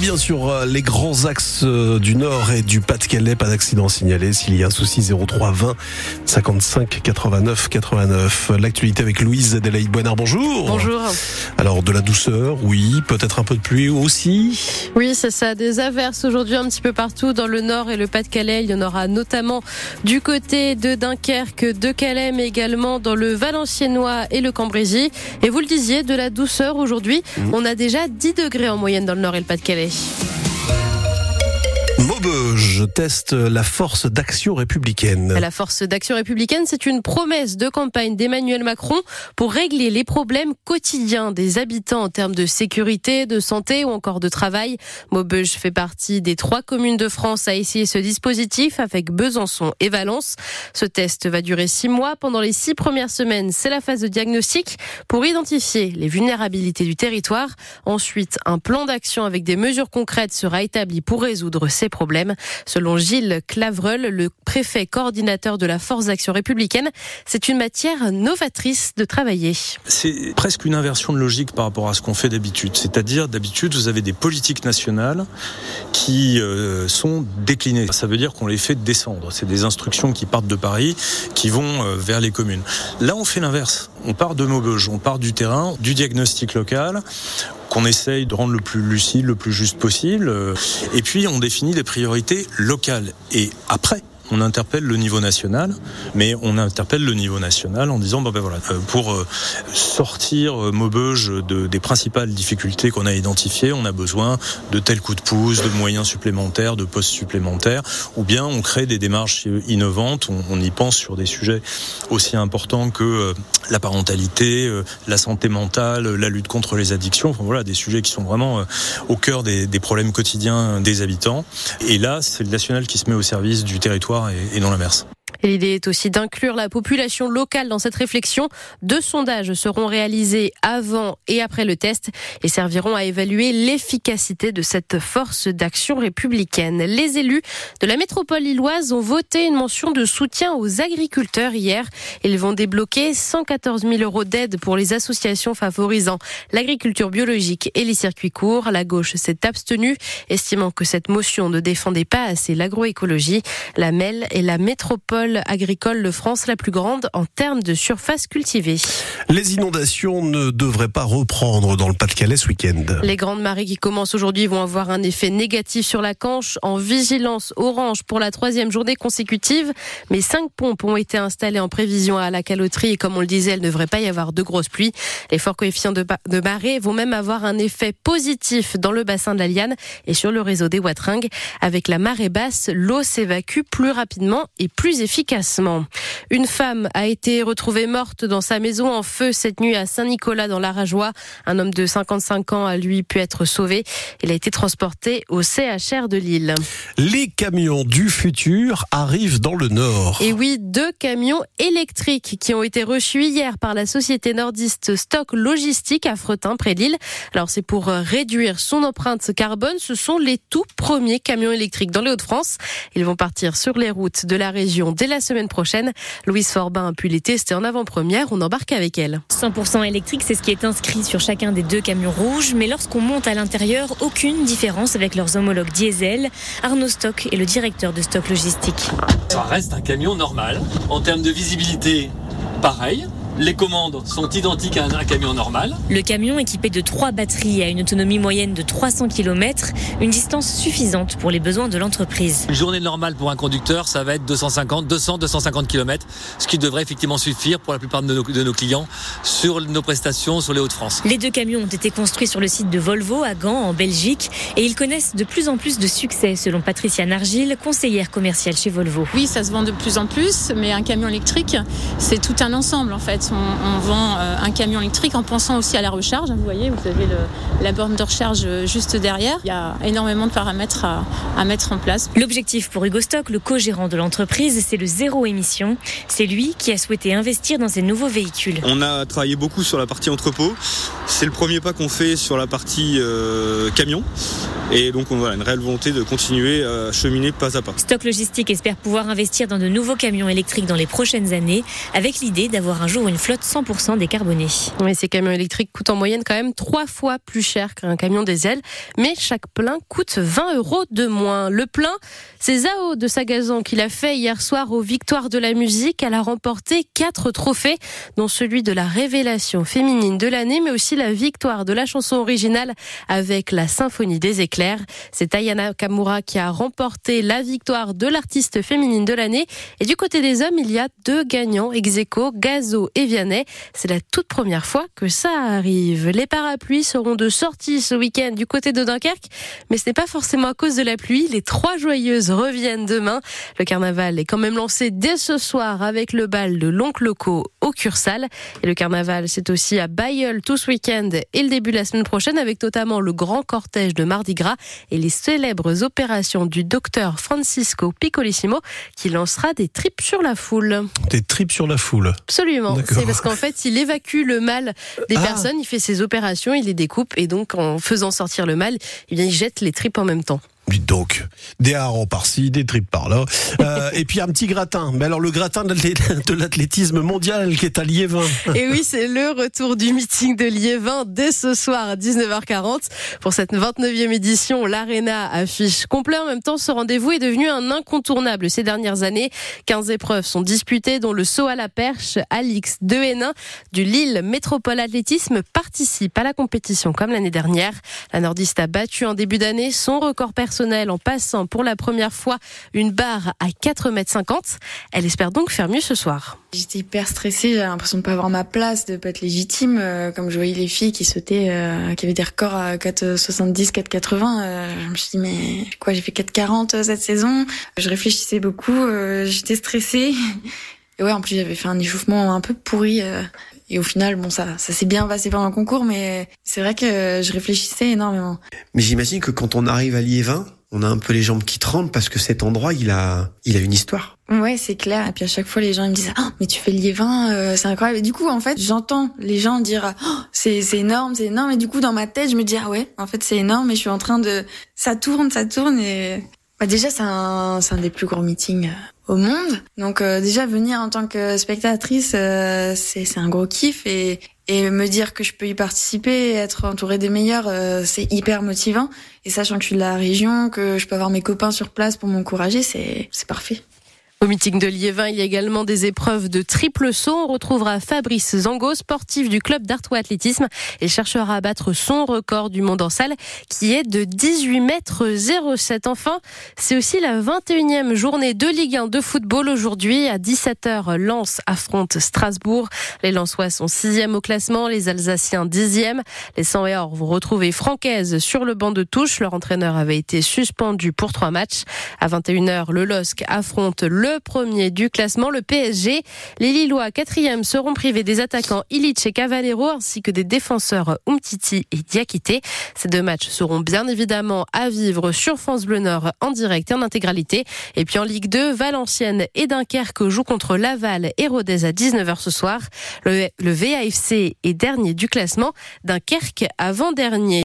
Bien sur euh, les grands axes euh, du Nord et du Pas-de-Calais. Pas d'accident signalé. S'il y a un souci, 03 20 55 89 89. L'actualité avec Louise Adelaide Boinard. Bonjour. Bonjour. Alors, de la douceur, oui. Peut-être un peu de pluie aussi. Oui, c'est ça. Des averses aujourd'hui un petit peu partout dans le Nord et le Pas-de-Calais. Il y en aura notamment du côté de Dunkerque, de Calais, mais également dans le Valenciennois et le Cambrésis. Et vous le disiez, de la douceur aujourd'hui. Mmh. On a déjà 10 degrés en moyenne dans le Nord et le Pas-de-Calais. Leipzig. Maubeuge teste la force d'action républicaine. La force d'action républicaine, c'est une promesse de campagne d'Emmanuel Macron pour régler les problèmes quotidiens des habitants en termes de sécurité, de santé ou encore de travail. Maubeuge fait partie des trois communes de France à essayer ce dispositif avec Besançon et Valence. Ce test va durer six mois. Pendant les six premières semaines, c'est la phase de diagnostic pour identifier les vulnérabilités du territoire. Ensuite, un plan d'action avec des mesures concrètes sera établi pour résoudre ces problèmes. Selon Gilles Clavreul, le préfet coordinateur de la Force d'action républicaine, c'est une matière novatrice de travailler. C'est presque une inversion de logique par rapport à ce qu'on fait d'habitude. C'est-à-dire, d'habitude, vous avez des politiques nationales qui euh, sont déclinées. Ça veut dire qu'on les fait descendre. C'est des instructions qui partent de Paris, qui vont euh, vers les communes. Là, on fait l'inverse. On part de Maubeuge, on part du terrain, du diagnostic local qu'on essaye de rendre le plus lucide, le plus juste possible. Et puis, on définit des priorités locales. Et après, on interpelle le niveau national, mais on interpelle le niveau national en disant bah ben voilà euh, pour euh, sortir euh, Maubeuge de, des principales difficultés qu'on a identifiées, on a besoin de tels coups de pouce, de moyens supplémentaires, de postes supplémentaires, ou bien on crée des démarches innovantes. On, y pense sur des sujets aussi importants que la parentalité, la santé mentale, la lutte contre les addictions. Enfin voilà des sujets qui sont vraiment au cœur des problèmes quotidiens des habitants. Et là, c'est le national qui se met au service du territoire et, et non l'inverse. L'idée est aussi d'inclure la population locale dans cette réflexion. Deux sondages seront réalisés avant et après le test et serviront à évaluer l'efficacité de cette force d'action républicaine. Les élus de la métropole lilloise ont voté une mention de soutien aux agriculteurs hier. Ils vont débloquer 114 000 euros d'aide pour les associations favorisant l'agriculture biologique et les circuits courts. La gauche s'est abstenue, estimant que cette motion ne défendait pas assez l'agroécologie. La MEL et la métropole agricole de France la plus grande en termes de surface cultivée. Les inondations ne devraient pas reprendre dans le Pas-de-Calais ce week-end. Les grandes marées qui commencent aujourd'hui vont avoir un effet négatif sur la Canche en vigilance orange pour la troisième journée consécutive. Mais cinq pompes ont été installées en prévision à la caloterie et comme on le disait, il ne devrait pas y avoir de grosses pluies. Les forts coefficients de, de marée vont même avoir un effet positif dans le bassin de la Liane et sur le réseau des Watringues. Avec la marée basse, l'eau s'évacue plus rapidement et plus efficacement. Une femme a été retrouvée morte dans sa maison en feu cette nuit à Saint-Nicolas dans l'Arajois. Un homme de 55 ans a lui pu être sauvé. Il a été transporté au CHR de Lille. Les camions du futur arrivent dans le Nord. Et oui, deux camions électriques qui ont été reçus hier par la société nordiste Stock Logistique à Fretin, près de Lille. Alors c'est pour réduire son empreinte carbone. Ce sont les tout premiers camions électriques dans les Hauts-de-France. Ils vont partir sur les routes de la région dès la semaine prochaine. Louise Forbin a pu les tester en avant-première. On embarque avec elle. 100% électrique, c'est ce qui est inscrit sur chacun des deux camions rouges. Mais lorsqu'on monte à l'intérieur, aucune différence avec leurs homologues diesel. Arnaud Stock est le directeur de Stock Logistique. Ça reste un camion normal. En termes de visibilité, pareil. Les commandes sont identiques à un camion normal. Le camion équipé de trois batteries a une autonomie moyenne de 300 km, une distance suffisante pour les besoins de l'entreprise. Une journée normale pour un conducteur, ça va être 250, 200, 250 km, ce qui devrait effectivement suffire pour la plupart de nos, de nos clients sur nos prestations sur les Hauts-de-France. Les deux camions ont été construits sur le site de Volvo à Gand, en Belgique, et ils connaissent de plus en plus de succès, selon Patricia Nargil, conseillère commerciale chez Volvo. Oui, ça se vend de plus en plus, mais un camion électrique, c'est tout un ensemble en fait. On, vend euh, un camion électrique en pensant aussi à la recharge. Vous voyez, vous avez la borne de recharge juste derrière. Il y a énormément de paramètres à, mettre en place. L'objectif pour Hugo Stock, le co-gérant de l'entreprise, c'est le zéro émission. C'est lui qui a souhaité investir dans ces nouveaux véhicules. On a travaillé beaucoup sur la partie entrepôt. C'est le premier pas qu'on fait sur la partie euh, camion. Et donc, on a une réelle volonté de continuer à cheminer pas à pas. Stock Logistique espère pouvoir investir dans de nouveaux camions électriques dans les prochaines années, avec l'idée d'avoir un jour une flotte 100% décarbonée. Oui, ces camions électriques coûtent en moyenne quand même trois fois plus cher qu'un camion diesel, mais chaque plein coûte 20 euros de moins. Le plein, c'est Zao de Sagazan qui l'a fait hier soir aux Victoires de la musique. Elle a remporté quatre trophées, dont celui de la révélation féminine de l'année, mais aussi la victoire de la chanson originale avec la symphonie des éclairs. C'est Ayana Kamura qui a remporté la victoire de l'artiste féminine de l'année. Et du côté des hommes, il y a deux gagnants ex Gazo et Vianney. C'est la toute première fois que ça arrive. Les parapluies seront de sortie ce week-end du côté de Dunkerque, mais ce n'est pas forcément à cause de la pluie. Les trois joyeuses reviennent demain. Le carnaval est quand même lancé dès ce soir avec le bal de l'oncle loco au Cursal. Et le carnaval, c'est aussi à Bayeul tout ce week-end et le début de la semaine prochaine avec notamment le grand cortège de Mardi Gras et les célèbres opérations du docteur Francisco Piccolissimo qui lancera des tripes sur la foule. Des tripes sur la foule Absolument. C'est parce qu'en fait, il évacue le mal des ah. personnes, il fait ses opérations, il les découpe et donc en faisant sortir le mal, eh il jette les tripes en même temps donc, des harengs par-ci, des tripes par-là. Euh, et puis un petit gratin. Mais alors le gratin de l'athlétisme mondial qui est à Liévin. Et oui, c'est le retour du meeting de Liévin dès ce soir à 19h40. Pour cette 29e édition, l'Arena affiche complet. En même temps, ce rendez-vous est devenu un incontournable ces dernières années. 15 épreuves sont disputées, dont le saut à la perche. Alix de Hénin du Lille Métropole Athlétisme participe à la compétition comme l'année dernière. La nordiste a battu en début d'année son record personnel en passant pour la première fois une barre à 4,50 m. Elle espère donc faire mieux ce soir. J'étais hyper stressée, j'avais l'impression de pas avoir ma place, de pas être légitime. Euh, comme je voyais les filles qui sautaient, euh, qui avaient des records à 4,70, 4,80, euh, je me suis dit mais quoi, j'ai fait 4,40 cette saison? Je réfléchissais beaucoup, j'étais stressée. Et ouais, en plus j'avais fait un échauffement un peu pourri. Et au final, bon, ça, ça s'est bien passé pendant le concours, mais c'est vrai que je réfléchissais énormément. Mais j'imagine que quand on arrive à Liévin, on a un peu les jambes qui tremblent parce que cet endroit, il a, il a une histoire. Ouais, c'est clair. Et puis à chaque fois, les gens ils me disent, ah, mais tu fais Liévin, euh, c'est incroyable. Et du coup, en fait, j'entends les gens dire, oh, c'est, c'est énorme, c'est énorme. Et du coup, dans ma tête, je me dis, ah ouais, en fait, c'est énorme. Et je suis en train de, ça tourne, ça tourne. Et bah, déjà, c'est un, c'est un des plus grands meetings euh, au monde. Donc euh, déjà venir en tant que spectatrice, euh, c'est un gros kiff et, et me dire que je peux y participer, être entourée des meilleurs, euh, c'est hyper motivant. Et sachant que je suis de la région, que je peux avoir mes copains sur place pour m'encourager, c'est parfait. Au meeting de Liévin, il y a également des épreuves de triple saut. On retrouvera Fabrice Zango, sportif du club d'Artois Athlétisme, et cherchera à battre son record du monde en salle, qui est de 18 mètres 07. Enfin, c'est aussi la 21e journée de Ligue 1 de football aujourd'hui. À 17h, Lens affronte Strasbourg. Les Lensois sont 6e au classement, les Alsaciens 10e. Les 100 et or vont retrouver Francaise sur le banc de touche. Leur entraîneur avait été suspendu pour trois matchs. À 21h, le LOSC affronte le le premier du classement, le PSG. Les Lillois, quatrième, seront privés des attaquants Illich et Cavallero ainsi que des défenseurs Umtiti et Diakité. Ces deux matchs seront bien évidemment à vivre sur France Bleu Nord en direct et en intégralité. Et puis en Ligue 2, Valenciennes et Dunkerque jouent contre Laval et Rodez à 19h ce soir. Le, le VAFC est dernier du classement, Dunkerque avant-dernier.